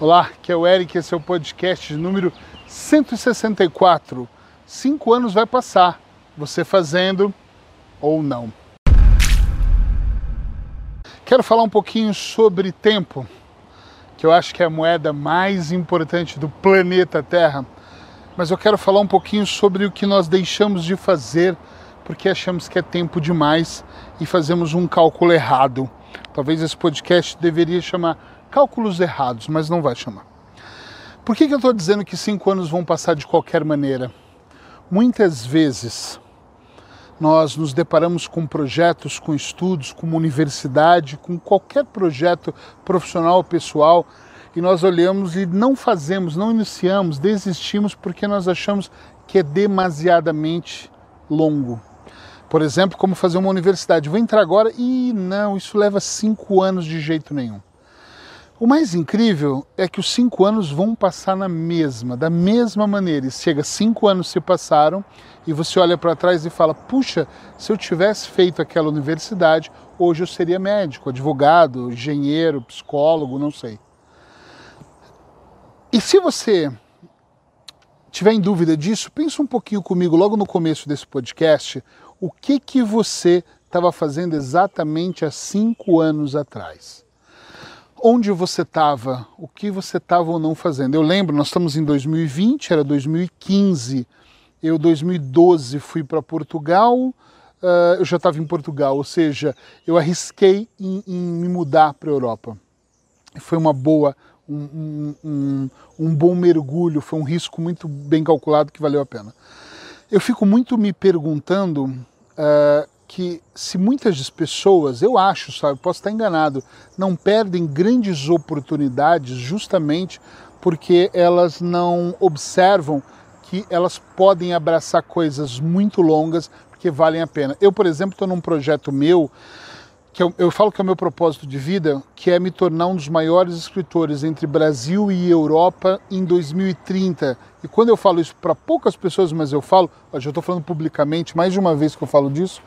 Olá, aqui é o Eric, esse é o podcast número 164. Cinco anos vai passar, você fazendo ou não. Quero falar um pouquinho sobre tempo, que eu acho que é a moeda mais importante do planeta Terra, mas eu quero falar um pouquinho sobre o que nós deixamos de fazer porque achamos que é tempo demais e fazemos um cálculo errado. Talvez esse podcast deveria chamar cálculos errados, mas não vai chamar. Por que, que eu estou dizendo que cinco anos vão passar de qualquer maneira? Muitas vezes nós nos deparamos com projetos, com estudos, com uma universidade, com qualquer projeto profissional ou pessoal, e nós olhamos e não fazemos, não iniciamos, desistimos porque nós achamos que é demasiadamente longo. Por exemplo, como fazer uma universidade. Vou entrar agora e não, isso leva cinco anos de jeito nenhum. O mais incrível é que os cinco anos vão passar na mesma, da mesma maneira. E chega, cinco anos se passaram e você olha para trás e fala: puxa, se eu tivesse feito aquela universidade, hoje eu seria médico, advogado, engenheiro, psicólogo, não sei. E se você tiver em dúvida disso, pensa um pouquinho comigo logo no começo desse podcast, o que que você estava fazendo exatamente há cinco anos atrás onde você estava, o que você estava ou não fazendo. Eu lembro, nós estamos em 2020, era 2015, eu 2012 fui para Portugal, uh, eu já estava em Portugal, ou seja, eu arrisquei em, em me mudar para a Europa. Foi uma boa, um, um, um, um bom mergulho, foi um risco muito bem calculado que valeu a pena. Eu fico muito me perguntando uh, que se muitas pessoas, eu acho, sabe, posso estar enganado, não perdem grandes oportunidades justamente porque elas não observam que elas podem abraçar coisas muito longas que valem a pena. Eu, por exemplo, estou num projeto meu que eu, eu, falo que é o meu propósito de vida, que é me tornar um dos maiores escritores entre Brasil e Europa em 2030. E quando eu falo isso para poucas pessoas, mas eu falo, já estou falando publicamente, mais de uma vez que eu falo disso,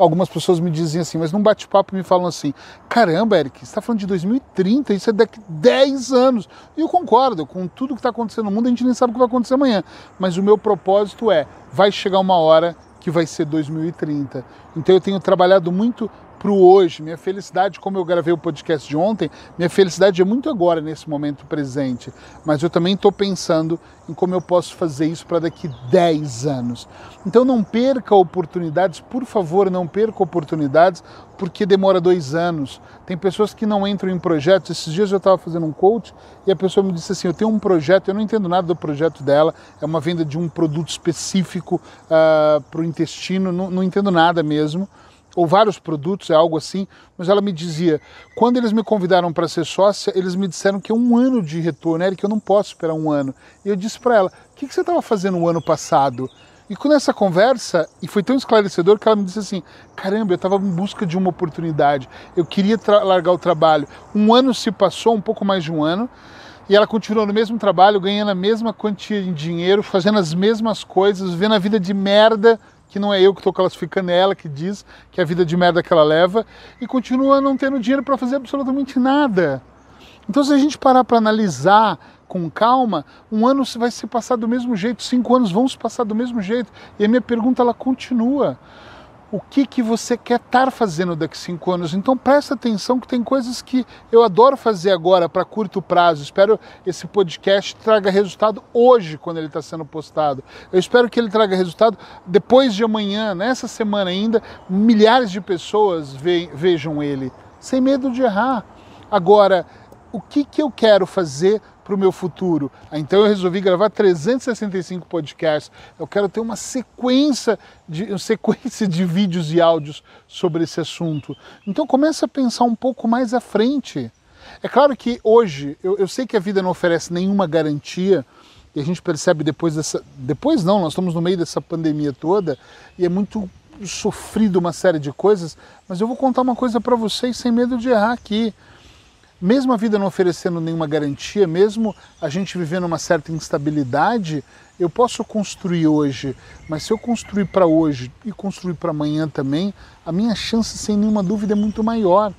algumas pessoas me dizem assim, mas num bate-papo me falam assim: caramba, Eric, você está falando de 2030, isso é daqui 10 anos. E eu concordo, com tudo que está acontecendo no mundo, a gente nem sabe o que vai acontecer amanhã. Mas o meu propósito é: vai chegar uma hora que vai ser 2030. Então eu tenho trabalhado muito para o hoje. Minha felicidade, como eu gravei o podcast de ontem, minha felicidade é muito agora, nesse momento presente. Mas eu também estou pensando em como eu posso fazer isso para daqui 10 anos. Então não perca oportunidades, por favor, não perca oportunidades, porque demora dois anos. Tem pessoas que não entram em projetos. Esses dias eu estava fazendo um coach e a pessoa me disse assim: Eu tenho um projeto, eu não entendo nada do projeto dela, é uma venda de um produto específico uh, ah, para o intestino, não, não entendo nada mesmo ou vários produtos, é algo assim, mas ela me dizia, quando eles me convidaram para ser sócia, eles me disseram que é um ano de retorno, Eric, eu não posso esperar um ano. E eu disse para ela, o que, que você estava fazendo o ano passado? E com essa conversa, e foi tão esclarecedor que ela me disse assim: caramba, eu estava em busca de uma oportunidade, eu queria largar o trabalho. Um ano se passou, um pouco mais de um ano, e ela continuou no mesmo trabalho, ganhando a mesma quantia de dinheiro, fazendo as mesmas coisas, vivendo a vida de merda que não é eu que estou classificando, é ela que diz que é a vida de merda que ela leva, e continua não tendo dinheiro para fazer absolutamente nada. Então, se a gente parar para analisar com calma, um ano vai se passar do mesmo jeito, cinco anos vão se passar do mesmo jeito. E a minha pergunta ela continua o que, que você quer estar fazendo daqui a cinco anos. Então presta atenção que tem coisas que eu adoro fazer agora para curto prazo. Espero esse podcast traga resultado hoje, quando ele está sendo postado. Eu espero que ele traga resultado depois de amanhã, nessa semana ainda, milhares de pessoas ve vejam ele, sem medo de errar. Agora, o que, que eu quero fazer para o meu futuro. Então eu resolvi gravar 365 podcasts. Eu quero ter uma sequência de, uma sequência de vídeos e áudios sobre esse assunto. Então começa a pensar um pouco mais à frente. É claro que hoje eu, eu sei que a vida não oferece nenhuma garantia e a gente percebe depois dessa. Depois não, nós estamos no meio dessa pandemia toda e é muito sofrido uma série de coisas, mas eu vou contar uma coisa para vocês sem medo de errar aqui mesmo a vida não oferecendo nenhuma garantia, mesmo a gente vivendo uma certa instabilidade, eu posso construir hoje, mas se eu construir para hoje e construir para amanhã também, a minha chance, sem nenhuma dúvida, é muito maior.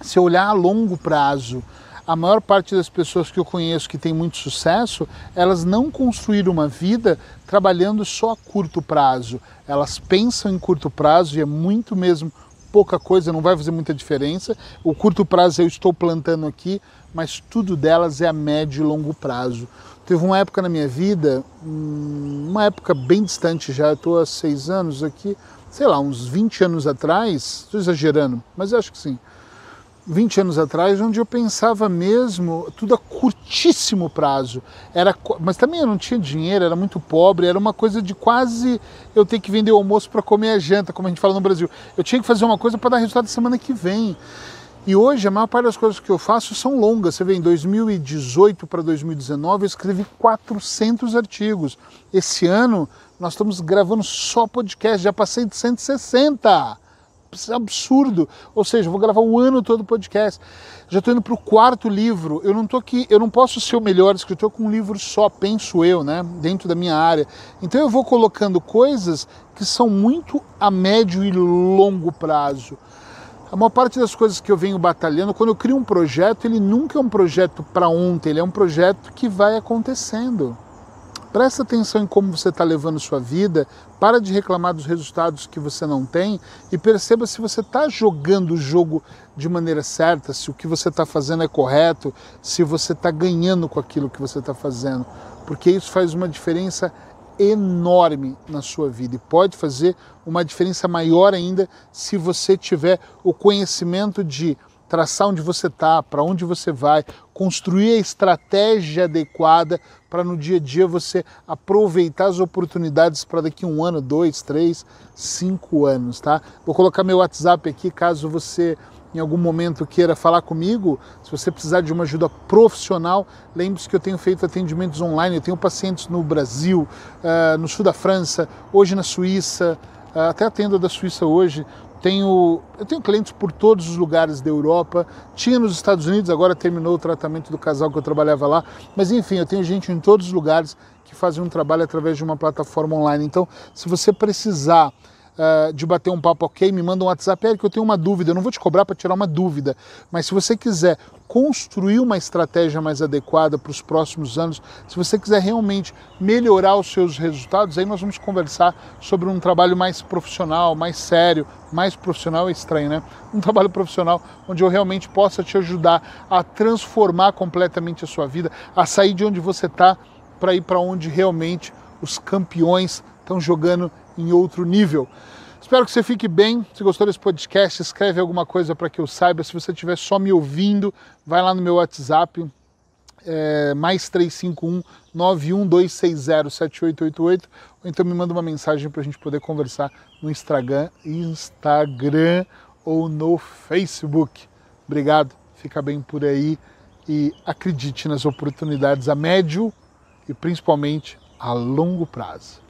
Se eu olhar a longo prazo, a maior parte das pessoas que eu conheço que tem muito sucesso, elas não construíram uma vida trabalhando só a curto prazo. Elas pensam em curto prazo e é muito mesmo pouca coisa, não vai fazer muita diferença. O curto prazo eu estou plantando aqui, mas tudo delas é a médio e longo prazo. Teve uma época na minha vida, hum, uma época bem distante já, estou há seis anos aqui, sei lá, uns 20 anos atrás, estou exagerando, mas acho que sim, 20 anos atrás, onde eu pensava mesmo tudo a curtíssimo prazo. Era, mas também eu não tinha dinheiro, era muito pobre, era uma coisa de quase eu ter que vender o almoço para comer a janta, como a gente fala no Brasil. Eu tinha que fazer uma coisa para dar resultado semana que vem. E hoje a maior parte das coisas que eu faço são longas. Você vê, em 2018 para 2019 eu escrevi 400 artigos. Esse ano nós estamos gravando só podcast, já passei de 160. Absurdo. Ou seja, vou gravar o ano todo podcast. Já estou indo para o quarto livro. Eu não tô aqui, eu não posso ser o melhor escritor com um livro só, penso eu, né? Dentro da minha área. Então eu vou colocando coisas que são muito a médio e longo prazo. A maior parte das coisas que eu venho batalhando, quando eu crio um projeto, ele nunca é um projeto para ontem, ele é um projeto que vai acontecendo. Presta atenção em como você está levando sua vida, para de reclamar dos resultados que você não tem e perceba se você está jogando o jogo de maneira certa, se o que você está fazendo é correto, se você está ganhando com aquilo que você está fazendo. Porque isso faz uma diferença enorme na sua vida e pode fazer uma diferença maior ainda se você tiver o conhecimento de traçar onde você está, para onde você vai, construir a estratégia adequada para no dia a dia você aproveitar as oportunidades para daqui um ano, dois, três, cinco anos, tá? Vou colocar meu WhatsApp aqui caso você em algum momento queira falar comigo, se você precisar de uma ajuda profissional, lembre-se que eu tenho feito atendimentos online, eu tenho pacientes no Brasil, uh, no sul da França, hoje na Suíça, uh, até atendo da Suíça hoje, tenho, eu tenho clientes por todos os lugares da Europa, tinha nos Estados Unidos, agora terminou o tratamento do casal que eu trabalhava lá, mas enfim, eu tenho gente em todos os lugares que fazem um trabalho através de uma plataforma online. Então, se você precisar uh, de bater um papo ok, me manda um WhatsApp, Eric, eu tenho uma dúvida, eu não vou te cobrar para tirar uma dúvida, mas se você quiser construir uma estratégia mais adequada para os próximos anos, se você quiser realmente melhorar os seus resultados, aí nós vamos conversar sobre um trabalho mais profissional, mais sério, mais profissional é estranho, né? Um trabalho profissional onde eu realmente possa te ajudar a transformar completamente a sua vida, a sair de onde você está para ir para onde realmente os campeões estão jogando em outro nível. Espero que você fique bem. Se gostou desse podcast, escreve alguma coisa para que eu saiba. Se você estiver só me ouvindo, vai lá no meu WhatsApp, é, mais 351 91260 7888 ou então me manda uma mensagem para a gente poder conversar no Instagram, Instagram ou no Facebook. Obrigado, fica bem por aí e acredite nas oportunidades a médio e principalmente a longo prazo.